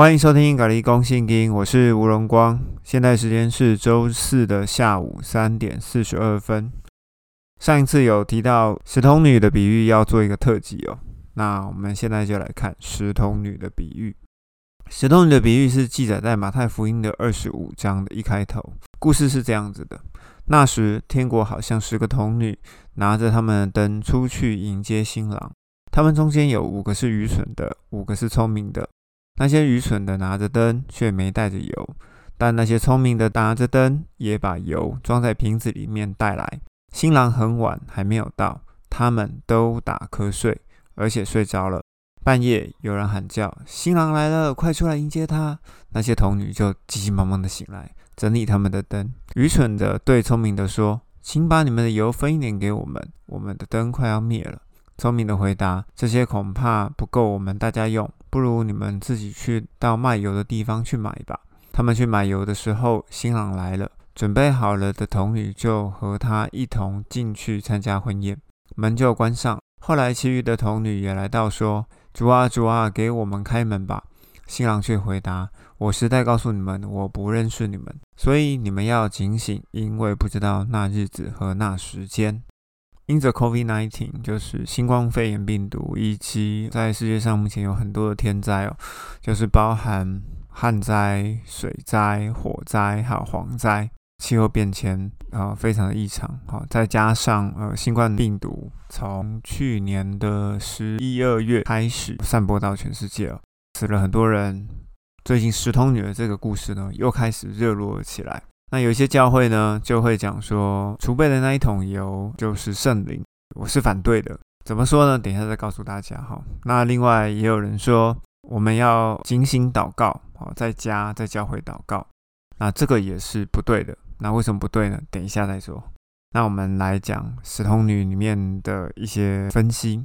欢迎收听《咖喱公信经》，我是吴荣光。现在时间是周四的下午三点四十二分。上一次有提到石童女的比喻，要做一个特辑哦。那我们现在就来看石童女的比喻。石童女的比喻是记载在马太福音的二十五章的一开头。故事是这样子的：那时，天国好像十个童女拿着他们的灯出去迎接新郎。他们中间有五个是愚蠢的，五个是聪明的。那些愚蠢的拿着灯，却没带着油；但那些聪明的拿着灯，也把油装在瓶子里面带来。新郎很晚还没有到，他们都打瞌睡，而且睡着了。半夜有人喊叫：“新郎来了，快出来迎接他！”那些童女就急急忙忙的醒来，整理他们的灯。愚蠢的对聪明的说：“请把你们的油分一点给我们，我们的灯快要灭了。”聪明的回答：“这些恐怕不够我们大家用，不如你们自己去到卖油的地方去买吧。”他们去买油的时候，新郎来了，准备好了的童女就和他一同进去参加婚宴，门就关上。后来，其余的童女也来到，说：“主啊，主啊，给我们开门吧。”新郎却回答：“我实在告诉你们，我不认识你们，所以你们要警醒，因为不知道那日子和那时间。”因着 COVID-19，就是新冠肺炎病毒，以及在世界上目前有很多的天灾哦，就是包含旱灾、水灾、火灾，还有蝗灾，气候变迁啊，非常的异常。好，再加上呃，新冠病毒从去年的十一二月开始散播到全世界哦，死了很多人。最近石通女的这个故事呢，又开始热络了起来。那有一些教会呢，就会讲说，储备的那一桶油就是圣灵，我是反对的。怎么说呢？等一下再告诉大家哈。那另外也有人说，我们要精心祷告，好，在家在教会祷告，那这个也是不对的。那为什么不对呢？等一下再说。那我们来讲十童女里面的一些分析。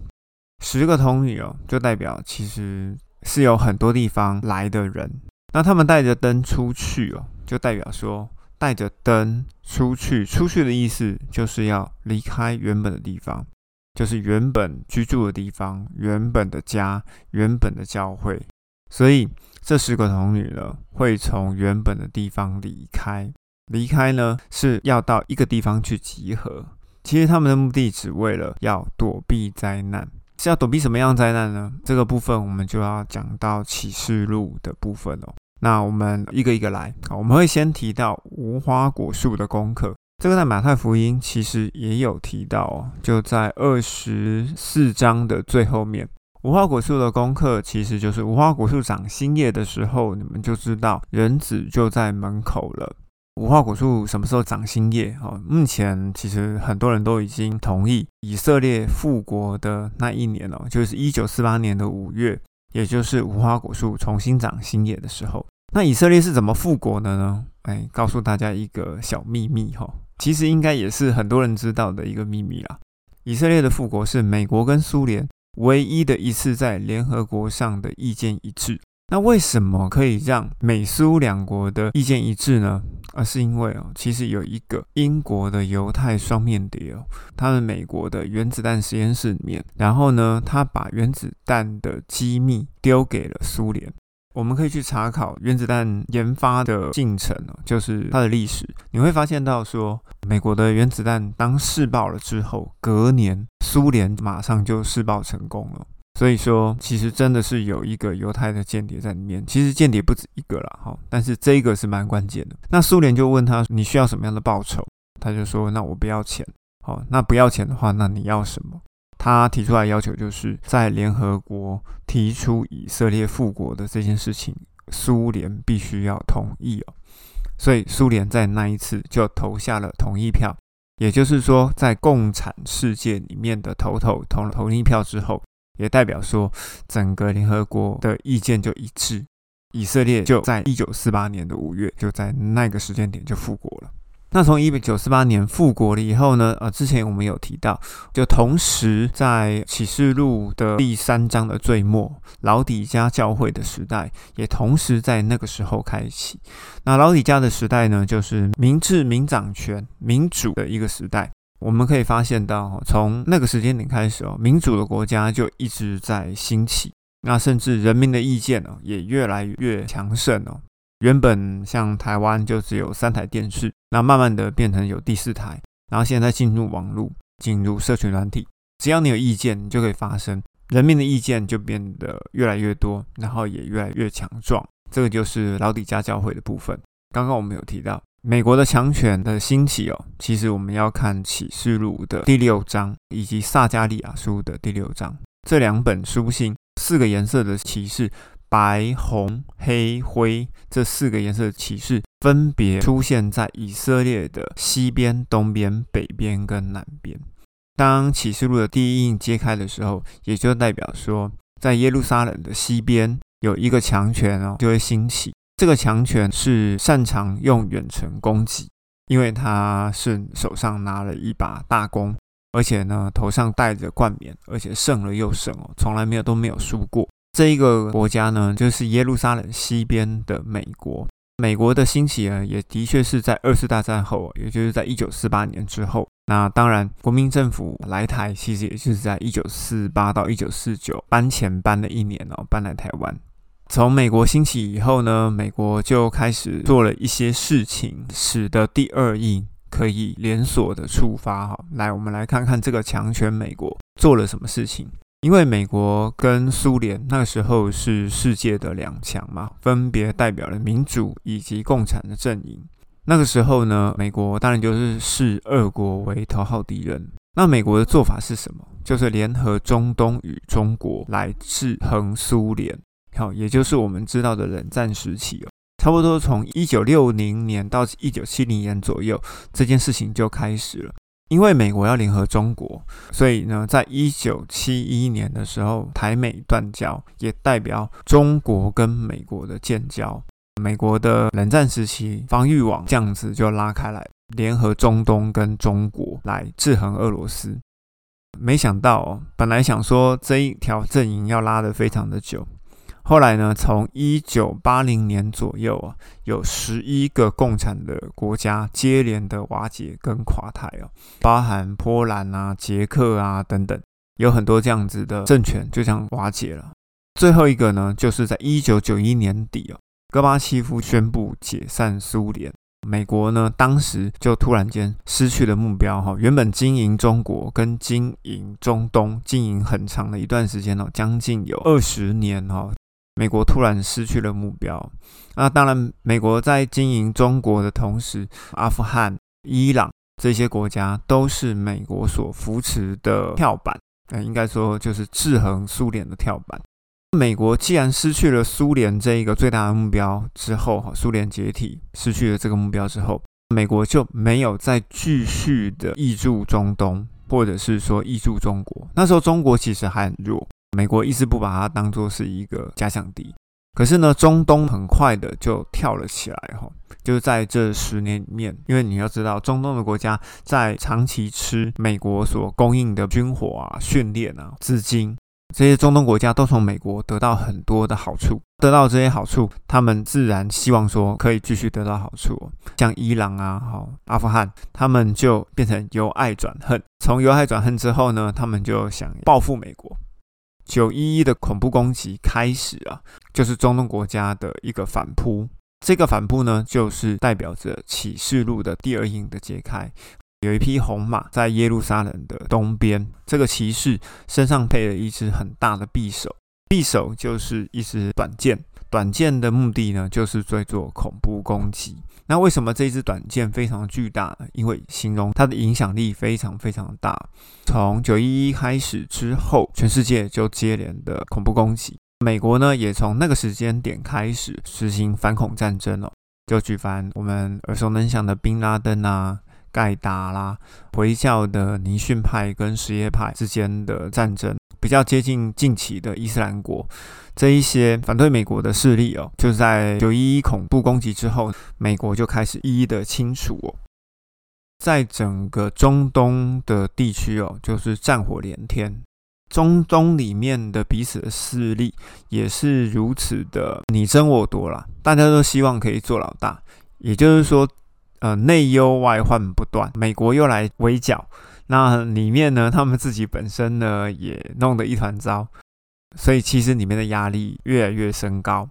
十个童女哦，就代表其实是有很多地方来的人，那他们带着灯出去哦，就代表说。带着灯出去，出去的意思就是要离开原本的地方，就是原本居住的地方、原本的家、原本的教会。所以这十个童女呢，会从原本的地方离开。离开呢，是要到一个地方去集合。其实他们的目的只为了要躲避灾难，是要躲避什么样灾难呢？这个部分我们就要讲到启示录的部分哦。那我们一个一个来我们会先提到无花果树的功课，这个在马太福音其实也有提到哦，就在二十四章的最后面。无花果树的功课其实就是无花果树长新叶的时候，你们就知道人子就在门口了。无花果树什么时候长新叶？哦，目前其实很多人都已经同意，以色列复国的那一年哦，就是一九四八年的五月。也就是无花果树重新长新叶的时候，那以色列是怎么复国的呢？哎，告诉大家一个小秘密哈，其实应该也是很多人知道的一个秘密啦。以色列的复国是美国跟苏联唯一的一次在联合国上的意见一致。那为什么可以让美苏两国的意见一致呢？而是因为哦，其实有一个英国的犹太双面谍哦，他们美国的原子弹实验室里面，然后呢，他把原子弹的机密丢给了苏联。我们可以去查考原子弹研发的进程，就是它的历史，你会发现到说，美国的原子弹当试爆了之后，隔年苏联马上就试爆成功了。所以说，其实真的是有一个犹太的间谍在里面。其实间谍不止一个啦，哈，但是这个是蛮关键的。那苏联就问他，你需要什么样的报酬？他就说，那我不要钱。好，那不要钱的话，那你要什么？他提出来要求就是在联合国提出以色列复国的这件事情，苏联必须要同意哦。所以苏联在那一次就投下了同意票，也就是说，在共产世界里面的头头投了同意票之后。也代表说，整个联合国的意见就一致，以色列就在一九四八年的五月，就在那个时间点就复国了。那从一九四八年复国了以后呢？呃，之前我们有提到，就同时在启示录的第三章的最末，老底家教会的时代也同时在那个时候开启。那老底家的时代呢，就是民治、民掌权、民主的一个时代。我们可以发现到，从那个时间点开始哦，民主的国家就一直在兴起。那甚至人民的意见哦，也越来越强盛哦。原本像台湾就只有三台电视，那慢慢的变成有第四台，然后现在进入网络，进入社群软体，只要你有意见，你就可以发声，人民的意见就变得越来越多，然后也越来越强壮。这个就是老底家教会的部分。刚刚我们有提到美国的强权的兴起哦，其实我们要看启示录的第六章以及撒加利亚书的第六章这两本书信。四个颜色的骑士，白、红、黑、灰，这四个颜色的骑士分别出现在以色列的西边、东边、北边跟南边。当启示录的第一印揭开的时候，也就代表说，在耶路撒冷的西边有一个强权哦，就会兴起。这个强权是擅长用远程攻击，因为他是手上拿了一把大弓。而且呢，头上戴着冠冕，而且胜了又胜哦，从来没有都没有输过。这一个国家呢，就是耶路撒冷西边的美国。美国的兴起呢，也的确是在二次大战后，也就是在一九四八年之后。那当然，国民政府来台，其实也就是在一九四八到一九四九搬前搬了一年哦，搬来台湾。从美国兴起以后呢，美国就开始做了一些事情，使得第二印。可以连锁的触发哈，来，我们来看看这个强权美国做了什么事情。因为美国跟苏联那个时候是世界的两强嘛，分别代表了民主以及共产的阵营。那个时候呢，美国当然就是视俄国为头号敌人。那美国的做法是什么？就是联合中东与中国来制衡苏联，好，也就是我们知道的冷战时期哦。差不多从一九六零年到一九七零年左右，这件事情就开始了。因为美国要联合中国，所以呢，在一九七一年的时候，台美断交，也代表中国跟美国的建交。美国的冷战时期防御网这样子就拉开来，联合中东跟中国来制衡俄罗斯。没想到，本来想说这一条阵营要拉得非常的久。后来呢？从一九八零年左右啊，有十一个共产的国家接连的瓦解跟垮台哦，包含波兰啊、捷克啊等等，有很多这样子的政权就这样瓦解了。最后一个呢，就是在一九九一年底哦，戈巴契夫宣布解散苏联，美国呢当时就突然间失去了目标哈，原本经营中国跟经营中东经营很长的一段时间哦，将近有二十年哈。美国突然失去了目标，那当然，美国在经营中国的同时，阿富汗、伊朗这些国家都是美国所扶持的跳板，呃，应该说就是制衡苏联的跳板。美国既然失去了苏联这一个最大的目标之后，哈，苏联解体失去了这个目标之后，美国就没有再继续的挹注中东，或者是说挹注中国。那时候中国其实还很弱。美国一直不把它当做是一个假想敌，可是呢，中东很快的就跳了起来哈，就是在这十年里面，因为你要知道，中东的国家在长期吃美国所供应的军火啊、训练啊、资金，这些中东国家都从美国得到很多的好处，得到这些好处，他们自然希望说可以继续得到好处，像伊朗啊、好阿富汗，他们就变成由爱转恨，从由爱转恨之后呢，他们就想报复美国。九一一的恐怖攻击开始啊，就是中东国家的一个反扑。这个反扑呢，就是代表着启示录的第二印的揭开。有一匹红马在耶路撒冷的东边，这个骑士身上配了一只很大的匕首，匕首就是一支短剑。短剑的目的呢，就是在做恐怖攻击。那为什么这支短剑非常巨大？因为形容它的影响力非常非常大。从九一一开始之后，全世界就接连的恐怖攻击。美国呢，也从那个时间点开始实行反恐战争了，就举凡我们耳熟能详的宾拉登啊、盖达啦、回教的尼训派跟什叶派之间的战争。比较接近近期的伊斯兰国，这一些反对美国的势力哦，就在九一一恐怖攻击之后，美国就开始一一的清除哦。在整个中东的地区哦，就是战火连天，中东里面的彼此的势力也是如此的你争我夺啦，大家都希望可以做老大，也就是说，呃，内忧外患不断，美国又来围剿。那里面呢，他们自己本身呢也弄得一团糟。所以其实里面的压力越来越升高。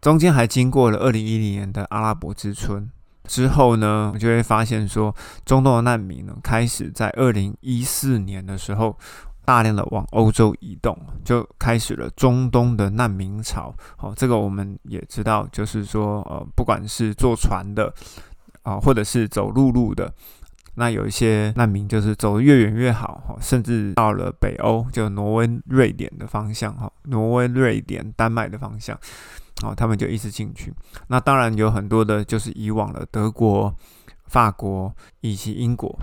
中间还经过了二零一零年的阿拉伯之春之后呢，我就会发现说，中东的难民呢开始在二零一四年的时候大量的往欧洲移动，就开始了中东的难民潮。好，这个我们也知道，就是说，呃，不管是坐船的啊，或者是走陆路的。那有一些难民就是走得越远越好哈，甚至到了北欧，就挪威、瑞典的方向哈，挪威、瑞典、丹麦的方向，哦，他们就一直进去。那当然有很多的，就是以往的德国、法国以及英国。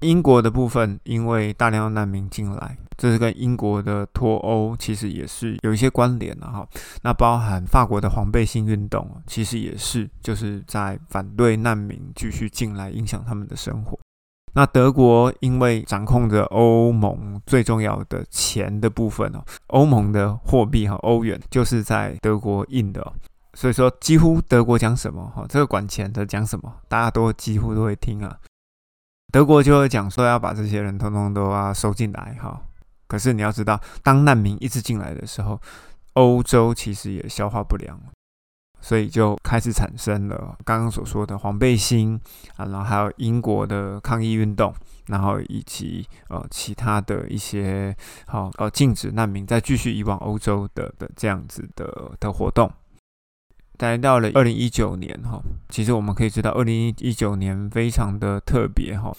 英国的部分，因为大量难民进来，这是跟英国的脱欧其实也是有一些关联的哈。那包含法国的黄背心运动，其实也是就是在反对难民继续进来，影响他们的生活。那德国因为掌控着欧盟最重要的钱的部分哦，欧盟的货币和，欧元就是在德国印的，所以说几乎德国讲什么哈，这个管钱的讲什么，大家都几乎都会听啊。德国就会讲说要把这些人通通都要收进来哈，可是你要知道，当难民一直进来的时候，欧洲其实也消化不良，所以就开始产生了刚刚所说的黄背心啊，然后还有英国的抗议运动，然后以及呃其他的一些好呃禁止难民再继续移往欧洲的的这样子的的活动。来到了二零一九年哈，其实我们可以知道，二零一九年非常的特别哈，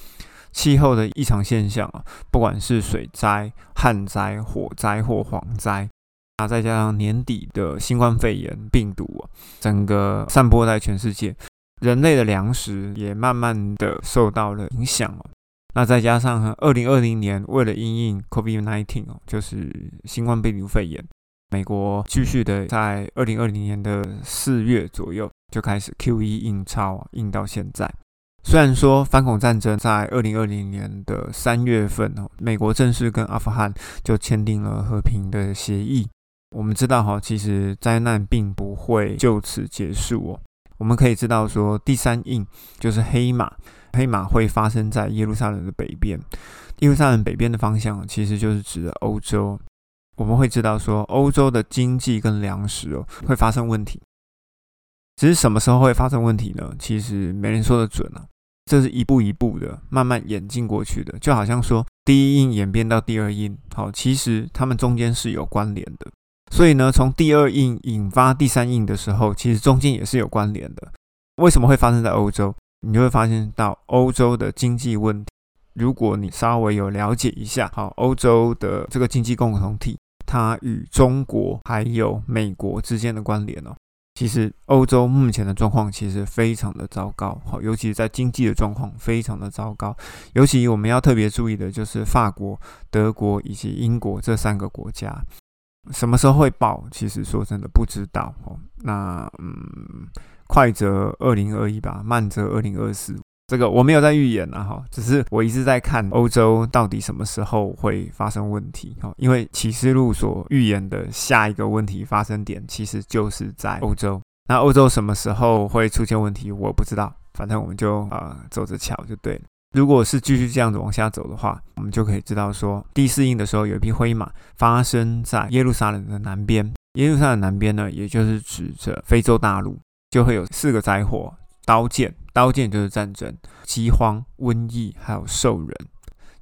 气候的异常现象啊，不管是水灾、旱灾、火灾或蝗灾，啊，再加上年底的新冠肺炎病毒啊，整个散播在全世界，人类的粮食也慢慢的受到了影响哦。那再加上二零二零年为了因应 COVID-19 哦，就是新冠病毒肺炎。美国继续的在二零二零年的四月左右就开始 Q E 印钞，印到现在。虽然说反恐战争在二零二零年的三月份哦，美国正式跟阿富汗就签订了和平的协议。我们知道哈，其实灾难并不会就此结束哦。我们可以知道说，第三印就是黑马，黑马会发生在耶路撒冷的北边。耶路撒冷北边的方向其实就是指的欧洲。我们会知道说，欧洲的经济跟粮食哦会发生问题，只是什么时候会发生问题呢？其实没人说的准啊，这是一步一步的慢慢演进过去的，就好像说第一印演变到第二印，好，其实它们中间是有关联的。所以呢，从第二印引发第三印的时候，其实中间也是有关联的。为什么会发生在欧洲？你就会发现到欧洲的经济问题。如果你稍微有了解一下，好，欧洲的这个经济共同体，它与中国还有美国之间的关联哦，其实欧洲目前的状况其实非常的糟糕，好，尤其是在经济的状况非常的糟糕，尤其我们要特别注意的就是法国、德国以及英国这三个国家，什么时候会爆？其实说真的不知道哦。那嗯，快则二零二一吧，慢则二零二四。这个我没有在预言啊，哈，只是我一直在看欧洲到底什么时候会发生问题，哈，因为启示录所预言的下一个问题发生点其实就是在欧洲。那欧洲什么时候会出现问题，我不知道，反正我们就啊走着瞧就对了。如果是继续这样子往下走的话，我们就可以知道说，第四印的时候有一匹灰马发生在耶路撒冷的南边，耶路撒冷南边呢，也就是指着非洲大陆，就会有四个灾祸。刀剑，刀剑就是战争、饥荒、瘟疫，还有兽人。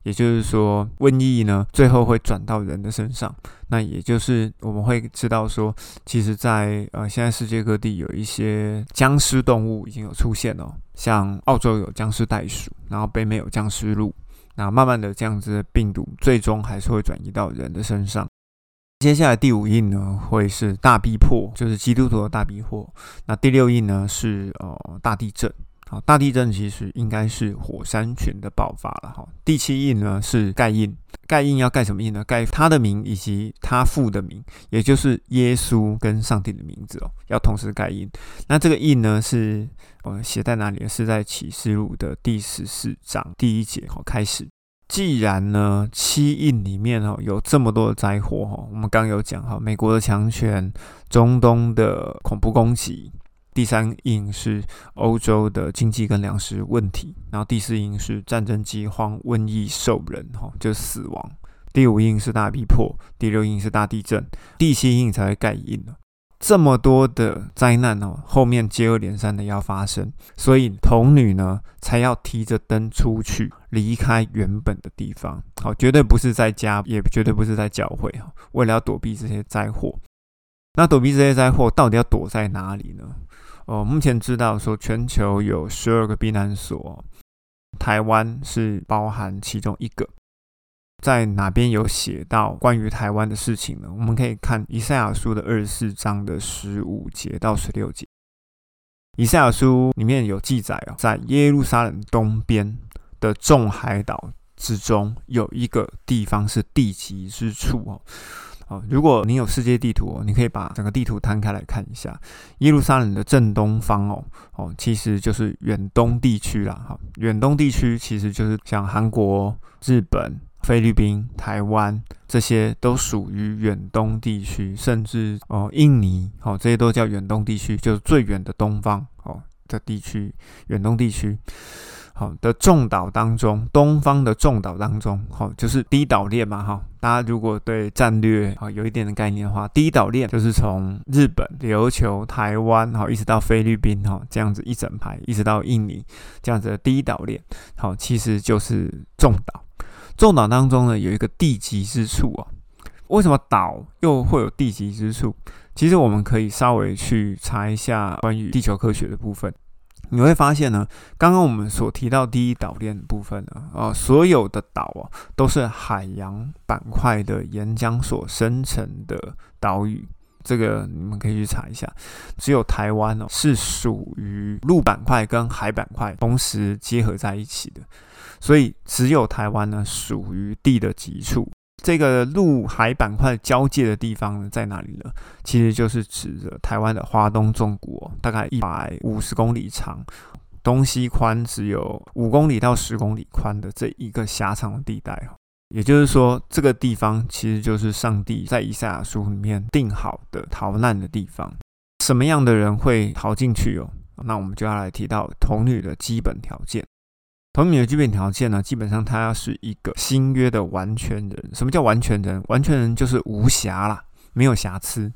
也就是说，瘟疫呢，最后会转到人的身上。那也就是我们会知道说，其实，在呃，现在世界各地有一些僵尸动物已经有出现了，像澳洲有僵尸袋鼠，然后北美有僵尸鹿。那慢慢的，这样子的病毒最终还是会转移到人的身上。接下来第五印呢，会是大逼迫，就是基督徒的大逼迫。那第六印呢，是呃大地震。好，大地震其实应该是火山群的爆发了哈。第七印呢是盖印，盖印要盖什么印呢？盖他的名以及他父的名，也就是耶稣跟上帝的名字哦，要同时盖印。那这个印呢是呃写在哪里？是在启示录的第十四章第一节好开始。既然呢，七印里面哦有这么多的灾祸哈，我们刚有讲哈，美国的强权，中东的恐怖攻击，第三印是欧洲的经济跟粮食问题，然后第四印是战争、饥荒、瘟疫、兽人哈，就死亡。第五印是大逼迫，第六印是大地震，第七印才会盖印这么多的灾难哦，后面接二连三的要发生，所以童女呢才要提着灯出去，离开原本的地方。好，绝对不是在家，也绝对不是在教会哈。为了要躲避这些灾祸，那躲避这些灾祸，到底要躲在哪里呢？哦，目前知道说全球有十二个避难所，台湾是包含其中一个。在哪边有写到关于台湾的事情呢？我们可以看以赛亚书的二十四章的十五节到十六节。以赛亚书里面有记载哦，在耶路撒冷东边的众海岛之中，有一个地方是地极之处哦。哦，如果你有世界地图哦，你可以把整个地图摊开来看一下，耶路撒冷的正东方哦，哦，其实就是远东地区啦。哈，远东地区其实就是像韩国、日本。菲律宾、台湾这些都属于远东地区，甚至哦，印尼哦，这些都叫远东地区，就是最远的东方哦的地区，远东地区好的众岛当中，东方的众岛当中，好就是第一岛链嘛哈。大家如果对战略啊有一点的概念的话，第一岛链就是从日本、琉球、台湾好一直到菲律宾哈，这样子一整排，一直到印尼这样子的第一岛链，好其实就是众岛。众岛当中呢，有一个地极之处啊。为什么岛又会有地极之处？其实我们可以稍微去查一下关于地球科学的部分，你会发现呢，刚刚我们所提到第一岛链的部分呢，啊，所有的岛啊，都是海洋板块的岩浆所生成的岛屿。这个你们可以去查一下。只有台湾哦，是属于陆板块跟海板块同时结合在一起的。所以只有台湾呢属于地的极处，这个陆海板块交界的地方在哪里呢？其实就是指着台湾的华东纵谷，大概一百五十公里长，东西宽只有五公里到十公里宽的这一个狭长的地带哈。也就是说，这个地方其实就是上帝在以赛亚书里面定好的逃难的地方。什么样的人会逃进去哦？那我们就要来提到童女的基本条件。同女的基本条件呢，基本上他要是一个新约的完全人。什么叫完全人？完全人就是无瑕啦，没有瑕疵，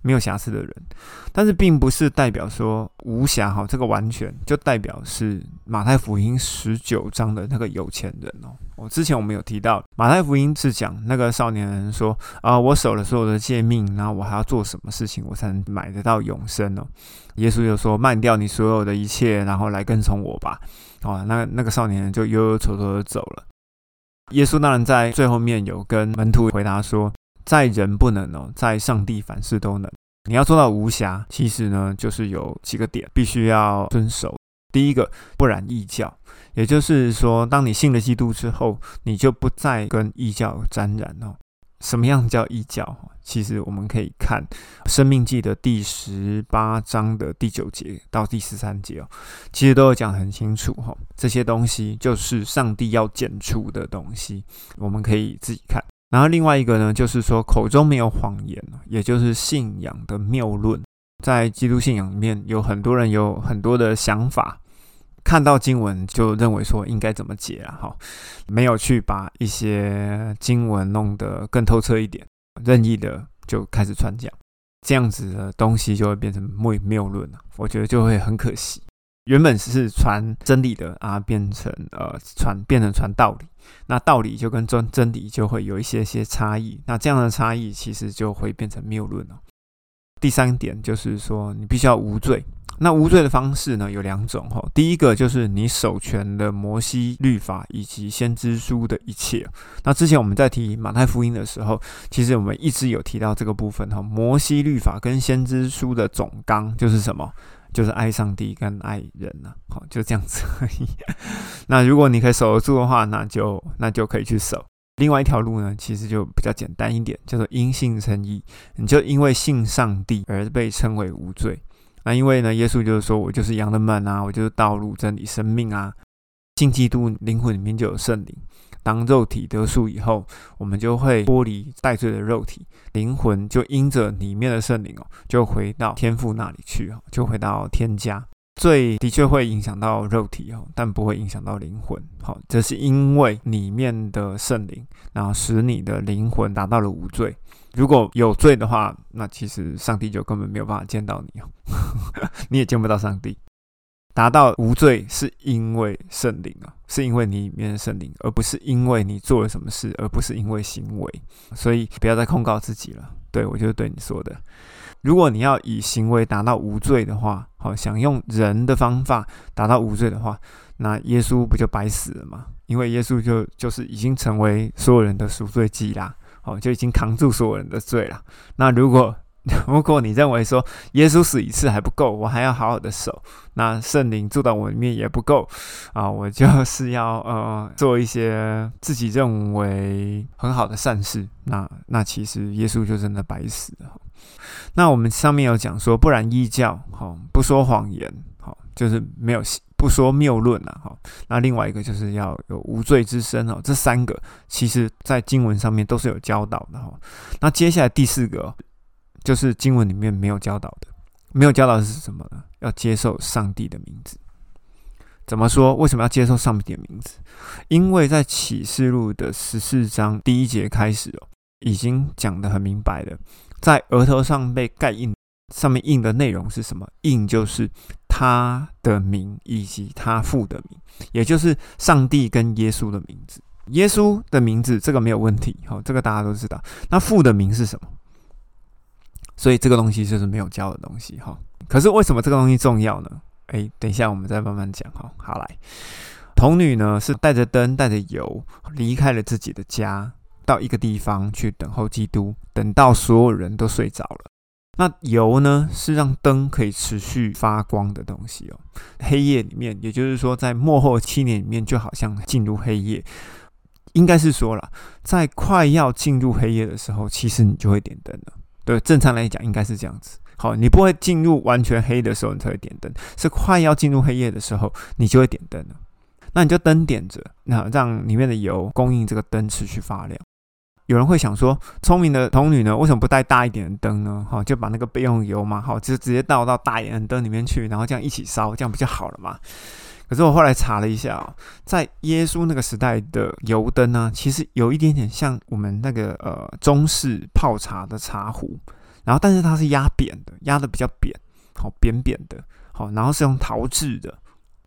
没有瑕疵的人。但是并不是代表说无瑕哈，这个完全就代表是马太福音十九章的那个有钱人哦。我之前我们有提到，马太福音是讲那个少年人说啊，我守了所有的诫命，然后我还要做什么事情，我才能买得到永生呢？耶稣就说，卖掉你所有的一切，然后来跟从我吧。哦，那那个少年就忧忧愁愁的走了。耶稣当然在最后面有跟门徒回答说，在人不能哦，在上帝凡事都能。你要做到无瑕，其实呢就是有几个点必须要遵守。第一个，不染异教，也就是说，当你信了基督之后，你就不再跟异教沾染哦。什么样叫异教？其实我们可以看《生命记》的第十八章的第九节到第十三节哦，其实都有讲很清楚哈。这些东西就是上帝要剪除的东西，我们可以自己看。然后另外一个呢，就是说口中没有谎言，也就是信仰的谬论。在基督信仰里面，有很多人有很多的想法。看到经文就认为说应该怎么解啊？哈，没有去把一些经文弄得更透彻一点，任意的就开始传讲，这样子的东西就会变成谬谬论了。我觉得就会很可惜。原本是传真理的啊，变成呃传变成传道理，那道理就跟真真理就会有一些些差异。那这样的差异其实就会变成谬论了。第三点就是说，你必须要无罪。那无罪的方式呢有两种哈，第一个就是你守全的摩西律法以及先知书的一切。那之前我们在提马太福音的时候，其实我们一直有提到这个部分哈，摩西律法跟先知书的总纲就是什么？就是爱上帝跟爱人呐，好就这样子而已。那如果你可以守得住的话，那就那就可以去守。另外一条路呢，其实就比较简单一点，叫做因信称义，你就因为信上帝而被称为无罪。那因为呢，耶稣就是说我就是羊的门啊，我就是道路、真理、生命啊。信基督，灵魂里面就有圣灵。当肉体得赎以后，我们就会脱离带罪的肉体，灵魂就因着里面的圣灵哦，就回到天父那里去哦，就回到天家。罪的确会影响到肉体哦，但不会影响到灵魂。好，这是因为里面的圣灵，然后使你的灵魂达到了无罪。如果有罪的话，那其实上帝就根本没有办法见到你哦，你也见不到上帝。达到无罪是因为圣灵啊，是因为你里面的圣灵，而不是因为你做了什么事，而不是因为行为。所以不要再控告自己了。对我就是对你说的。如果你要以行为达到无罪的话，好，想用人的方法达到无罪的话，那耶稣不就白死了吗？因为耶稣就就是已经成为所有人的赎罪祭啦，哦，就已经扛住所有人的罪了。那如果 如果你认为说耶稣死一次还不够，我还要好好的守，那圣灵住到我里面也不够啊，我就是要呃做一些自己认为很好的善事，那那其实耶稣就真的白死了。那我们上面有讲说，不然异教，好不说谎言，好就是没有不说谬论了，哈。那另外一个就是要有无罪之身哦，这三个其实在经文上面都是有教导的哈。那接下来第四个就是经文里面没有教导的，没有教导是什么呢？要接受上帝的名字。怎么说？为什么要接受上帝的名字？因为在启示录的十四章第一节开始哦，已经讲得很明白了。在额头上被盖印，上面印的内容是什么？印就是他的名以及他父的名，也就是上帝跟耶稣的名字。耶稣的名字这个没有问题，好，这个大家都知道。那父的名是什么？所以这个东西就是没有教的东西，哈。可是为什么这个东西重要呢？诶，等一下我们再慢慢讲，哈。好来，童女呢是带着灯带着油离开了自己的家。到一个地方去等候基督，等到所有人都睡着了。那油呢，是让灯可以持续发光的东西哦。黑夜里面，也就是说，在末后七年里面，就好像进入黑夜。应该是说了，在快要进入黑夜的时候，其实你就会点灯了。对，正常来讲应该是这样子。好，你不会进入完全黑的时候你才会点灯，是快要进入黑夜的时候，你就会点灯了。那你就灯点着，那让里面的油供应这个灯持续发亮。有人会想说，聪明的童女呢，为什么不带大一点的灯呢？哈，就把那个备用油嘛，好，就直接倒到大一点的灯里面去，然后这样一起烧，这样不就好了嘛？可是我后来查了一下，哦在耶稣那个时代的油灯呢，其实有一点点像我们那个呃中式泡茶的茶壶，然后但是它是压扁的，压的比较扁，好扁扁的，好，然后是用陶制的，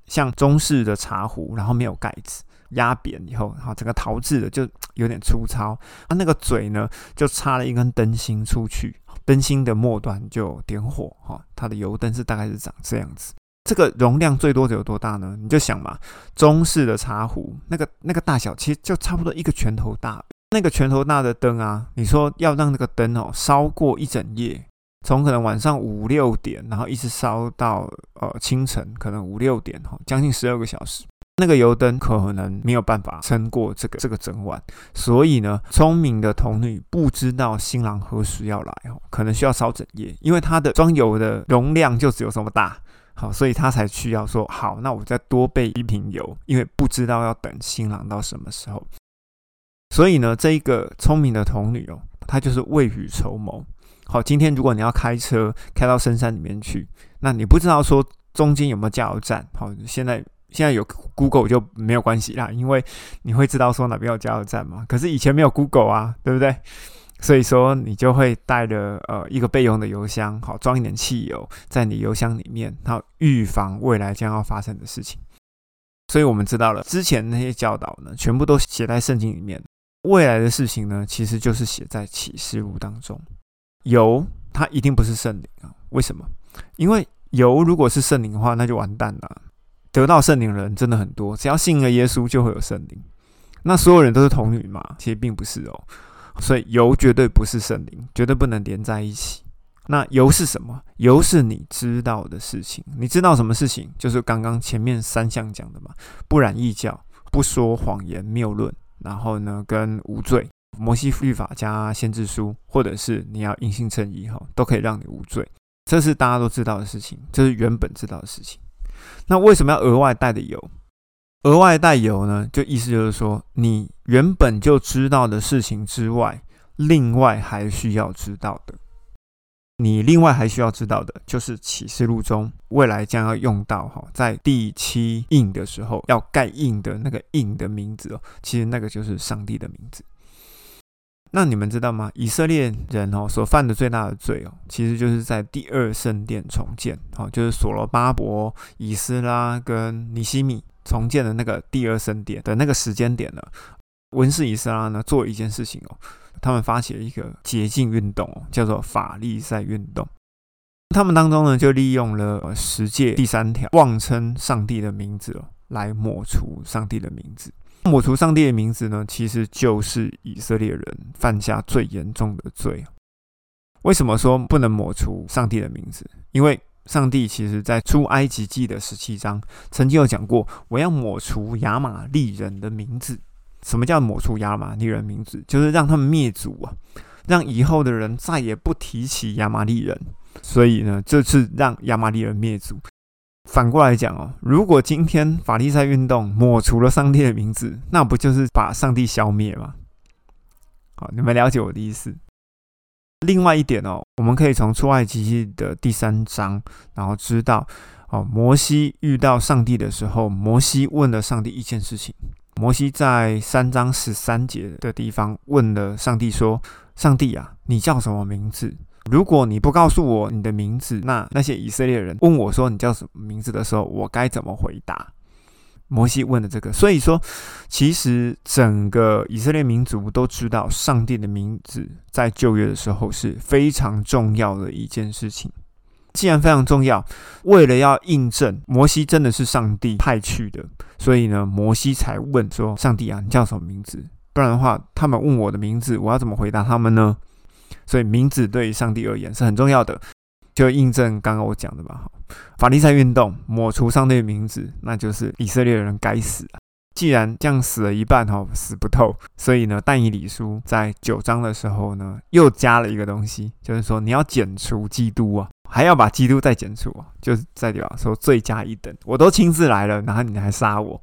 像中式的茶壶，然后没有盖子。压扁以后，好，整个陶制的就有点粗糙。啊，那个嘴呢，就插了一根灯芯出去，灯芯的末端就点火。哈，它的油灯是大概是长这样子。这个容量最多有多大呢？你就想嘛，中式的茶壶，那个那个大小其实就差不多一个拳头大。那个拳头大的灯啊，你说要让那个灯哦烧过一整夜，从可能晚上五六点，然后一直烧到呃清晨，可能五六点哈，将近十二个小时。那个油灯可能没有办法撑过这个这个整晚，所以呢，聪明的童女不知道新郎何时要来哦，可能需要烧整夜，因为它的装油的容量就只有这么大，好，所以他才需要说好，那我再多备一瓶油，因为不知道要等新郎到什么时候。所以呢，这一个聪明的童女哦，她就是未雨绸缪。好，今天如果你要开车开到深山里面去，那你不知道说中间有没有加油站，好，现在。现在有 Google 就没有关系啦，因为你会知道说哪边有加油站嘛。可是以前没有 Google 啊，对不对？所以说你就会带着呃一个备用的油箱，好装一点汽油在你油箱里面，好预防未来将要发生的事情。所以我们知道了之前那些教导呢，全部都写在圣经里面。未来的事情呢，其实就是写在启示录当中。油它一定不是圣灵啊？为什么？因为油如果是圣灵的话，那就完蛋了。得到圣灵的人真的很多，只要信了耶稣就会有圣灵。那所有人都是童女吗？其实并不是哦。所以油绝对不是圣灵，绝对不能连在一起。那油是什么？油是你知道的事情。你知道什么事情？就是刚刚前面三项讲的嘛。不染异教，不说谎言谬论，然后呢，跟无罪，摩西律法加先知书，或者是你要因信称义哈，都可以让你无罪。这是大家都知道的事情，这是原本知道的事情。那为什么要额外带的油？额外带油呢？就意思就是说，你原本就知道的事情之外，另外还需要知道的。你另外还需要知道的就是启示录中未来将要用到哈，在第七印的时候要盖印的那个印的名字哦，其实那个就是上帝的名字。那你们知道吗？以色列人哦所犯的最大的罪哦，其实就是在第二圣殿重建，哦，就是所罗巴伯、以斯拉跟尼西米重建的那个第二圣殿的那个时间点呢。文士以斯拉呢做一件事情哦，他们发起了一个洁净运动哦，叫做法利赛运动。他们当中呢就利用了十诫第三条，妄称上帝的名字哦，来抹除上帝的名字。抹除上帝的名字呢，其实就是以色列人犯下最严重的罪。为什么说不能抹除上帝的名字？因为上帝其实在出埃及记的十七章曾经有讲过，我要抹除亚玛利人的名字。什么叫抹除亚玛利人名字？就是让他们灭族啊，让以后的人再也不提起亚玛利人。所以呢，这次让亚玛利人灭族。反过来讲哦，如果今天法利赛运动抹除了上帝的名字，那不就是把上帝消灭吗？好，你们了解我的意思。另外一点哦，我们可以从出埃及记的第三章，然后知道哦，摩西遇到上帝的时候，摩西问了上帝一件事情。摩西在三章十三节的地方问了上帝说：“上帝啊，你叫什么名字？”如果你不告诉我你的名字，那那些以色列人问我说你叫什么名字的时候，我该怎么回答？摩西问的这个，所以说，其实整个以色列民族都知道上帝的名字在旧约的时候是非常重要的一件事情。既然非常重要，为了要印证摩西真的是上帝派去的，所以呢，摩西才问说：“上帝啊，你叫什么名字？不然的话，他们问我的名字，我要怎么回答他们呢？”所以名字对于上帝而言是很重要的，就印证刚刚我讲的吧。法利赛运动抹除上帝的名字，那就是以色列人该死！既然这样死了一半哈，死不透，所以呢，但以理书在九章的时候呢，又加了一个东西，就是说你要剪除基督啊，还要把基督再剪除啊，就是在表说罪加一等，我都亲自来了，然后你还杀我。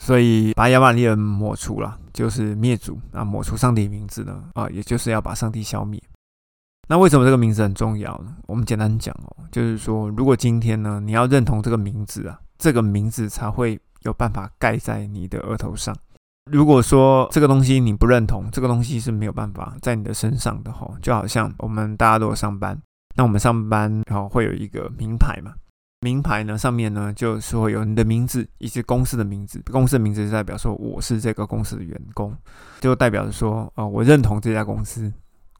所以把亚玛利人抹除了，就是灭族啊！抹除上帝名字呢，啊，也就是要把上帝消灭。那为什么这个名字很重要呢？我们简单讲哦，就是说，如果今天呢，你要认同这个名字啊，这个名字才会有办法盖在你的额头上。如果说这个东西你不认同，这个东西是没有办法在你的身上的哈。就好像我们大家都有上班，那我们上班然后会有一个名牌嘛。名牌呢，上面呢就是会有你的名字以及公司的名字。公司的名字就代表说我是这个公司的员工，就代表着说，呃，我认同这家公司。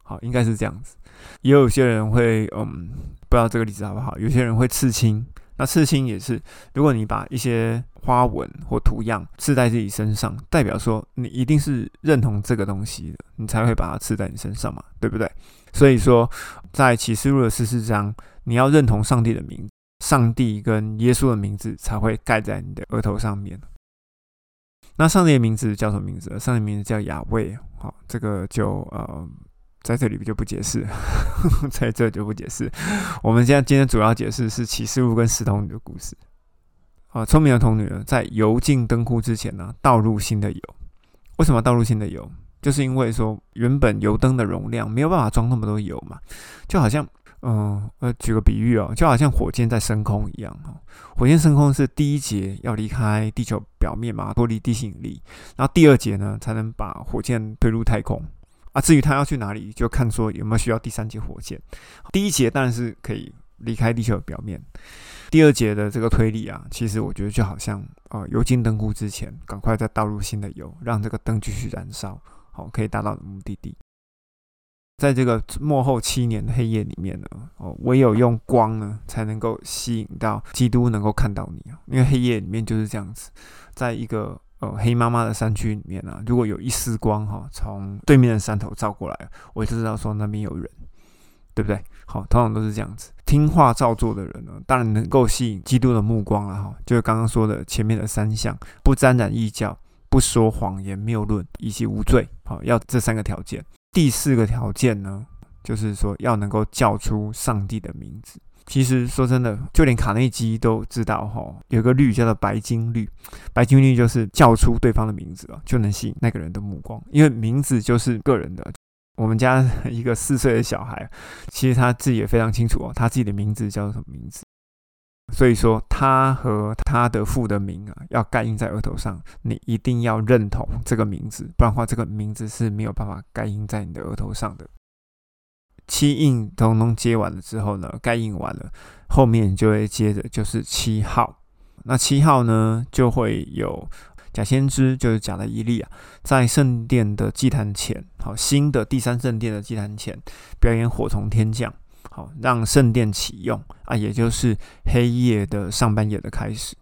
好，应该是这样子。也有些人会，嗯，不知道这个例子好不好？有些人会刺青，那刺青也是，如果你把一些花纹或图样刺在自己身上，代表说你一定是认同这个东西的，你才会把它刺在你身上嘛，对不对？所以说，在启示录的十四章，你要认同上帝的名。上帝跟耶稣的名字才会盖在你的额头上面。那上帝的名字叫什么名字？上帝名字叫亚卫。好，这个就呃在这里就不解释，在这就不解释。我们现在今天主要解释是启示录跟石童女的故事。啊，聪明的童女呢，在油尽灯枯之前呢，倒入新的油。为什么倒入新的油？就是因为说原本油灯的容量没有办法装那么多油嘛，就好像。嗯，呃，举个比喻哦，就好像火箭在升空一样哈。火箭升空是第一节要离开地球表面嘛，脱离地心引力，然后第二节呢才能把火箭推入太空啊。至于它要去哪里，就看说有没有需要第三节火箭。第一节当然是可以离开地球表面，第二节的这个推力啊，其实我觉得就好像呃，油尽灯枯之前，赶快再倒入新的油，让这个灯继续燃烧，好，可以达到目的地。在这个幕后七年的黑夜里面呢，哦，唯有用光呢，才能够吸引到基督能够看到你啊。因为黑夜里面就是这样子，在一个呃黑麻麻的山区里面呢，如果有一丝光哈，从对面的山头照过来，我就知道说那边有人，对不对？好，通常都是这样子，听话照做的人呢，当然能够吸引基督的目光了哈。就是刚刚说的前面的三项：不沾染异教，不说谎言谬论，以及无罪。好，要这三个条件。第四个条件呢，就是说要能够叫出上帝的名字。其实说真的，就连卡内基都知道哈，有个律叫做白金律。白金律就是叫出对方的名字啊，就能吸引那个人的目光，因为名字就是个人的。我们家一个四岁的小孩，其实他自己也非常清楚哦，他自己的名字叫做什么名字。所以说，他和他的父的名啊，要盖印在额头上，你一定要认同这个名字，不然的话，这个名字是没有办法盖印在你的额头上的。七印通通接完了之后呢，盖印完了，后面就会接着就是七号。那七号呢，就会有假先知，就是假的伊利啊，在圣殿的祭坛前，好新的第三圣殿的祭坛前，表演火从天降。好，让圣殿启用啊，也就是黑夜的上半夜的开始。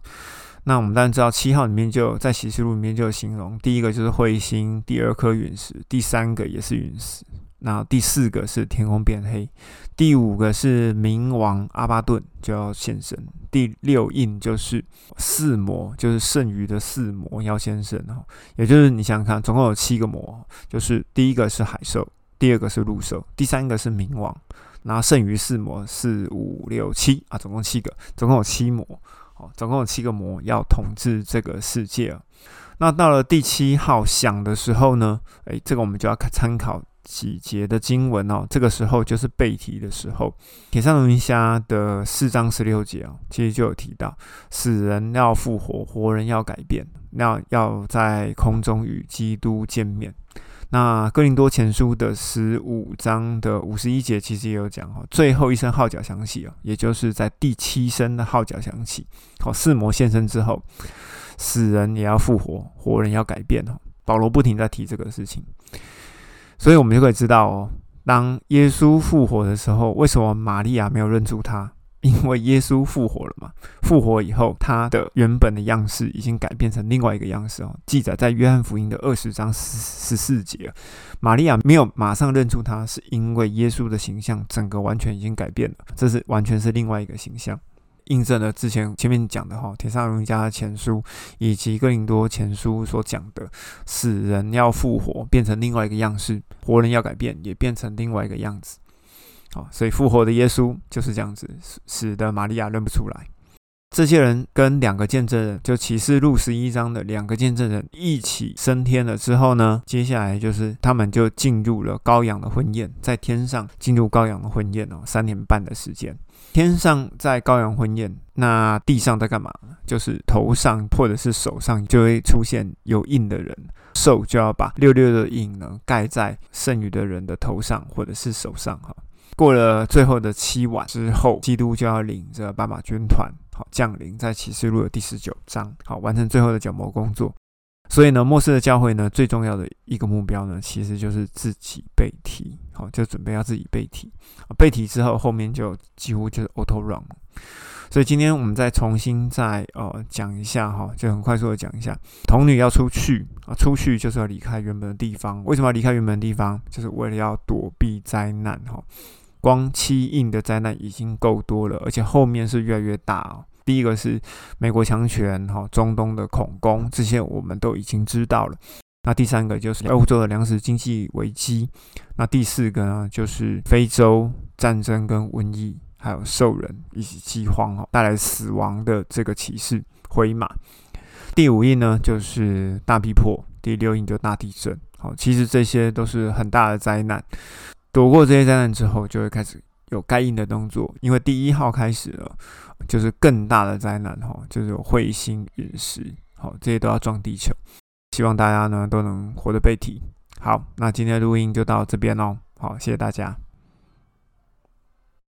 那我们当然知道，七号里面就在启示录里面就有形容，第一个就是彗星，第二颗陨石，第三个也是陨石，那第四个是天空变黑，第五个是冥王阿巴顿就要现身，第六印就是四魔，就是剩余的四魔要现身哈，也就是你想想看，总共有七个魔，就是第一个是海兽，第二个是陆兽，第三个是冥王。然后剩余四魔，四五六七啊，总共七个，总共有七魔，哦，总共有七个魔要统治这个世界。那到了第七号响的时候呢，诶，这个我们就要看参考几节的经文哦。这个时候就是背题的时候，铁上龙虾的四章十六节哦，其实就有提到，死人要复活，活人要改变，那要在空中与基督见面。那哥林多前书的十五章的五十一节，其实也有讲哦，最后一声号角响起哦，也就是在第七声的号角响起，好，四魔现身之后，死人也要复活，活人要改变哦。保罗不停在提这个事情，所以我们就可以知道哦，当耶稣复活的时候，为什么玛利亚没有认出他？因为耶稣复活了嘛，复活以后，他的原本的样式已经改变成另外一个样式哦。记载在约翰福音的二十章十十四节，玛利亚没有马上认出他，是因为耶稣的形象整个完全已经改变了，这是完全是另外一个形象，印证了之前前面讲的哈，《铁上荣家的前书以及哥林多前书所讲的，死人要复活，变成另外一个样式；活人要改变，也变成另外一个样子。好，所以复活的耶稣就是这样子，使得玛利亚认不出来。这些人跟两个见证人，就启示录十一章的两个见证人一起升天了之后呢，接下来就是他们就进入了羔羊的婚宴，在天上进入羔羊的婚宴哦，三年半的时间。天上在羔羊婚宴，那地上在干嘛？就是头上或者是手上就会出现有印的人，兽就要把六六的印呢盖在剩余的人的头上或者是手上哈。过了最后的七晚之后，基督就要领着斑马军团好降临在启示录的第十九章，好完成最后的角膜工作。所以呢，末世的教会呢，最重要的一个目标呢，其实就是自己背题，好就准备要自己背题。背题之后，后面就几乎就是 auto run。所以今天我们再重新再呃讲一下哈，就很快速的讲一下，童女要出去啊，出去就是要离开原本的地方。为什么要离开原本的地方？就是为了要躲避灾难哈。光七印的灾难已经够多了，而且后面是越来越大哦。第一个是美国强权，哈，中东的恐攻，这些我们都已经知道了。那第三个就是欧洲的粮食经济危机。那第四个呢，就是非洲战争跟瘟疫，还有兽人以及饥荒，哈，带来死亡的这个启示灰马。第五印呢，就是大逼迫。第六印就大地震。好，其实这些都是很大的灾难。躲过这些灾难之后，就会开始有该应的动作。因为第一号开始了，就是更大的灾难哈，就是有彗星、陨石，好，这些都要撞地球。希望大家呢都能活得被提。好，那今天的录音就到这边喽。好，谢谢大家。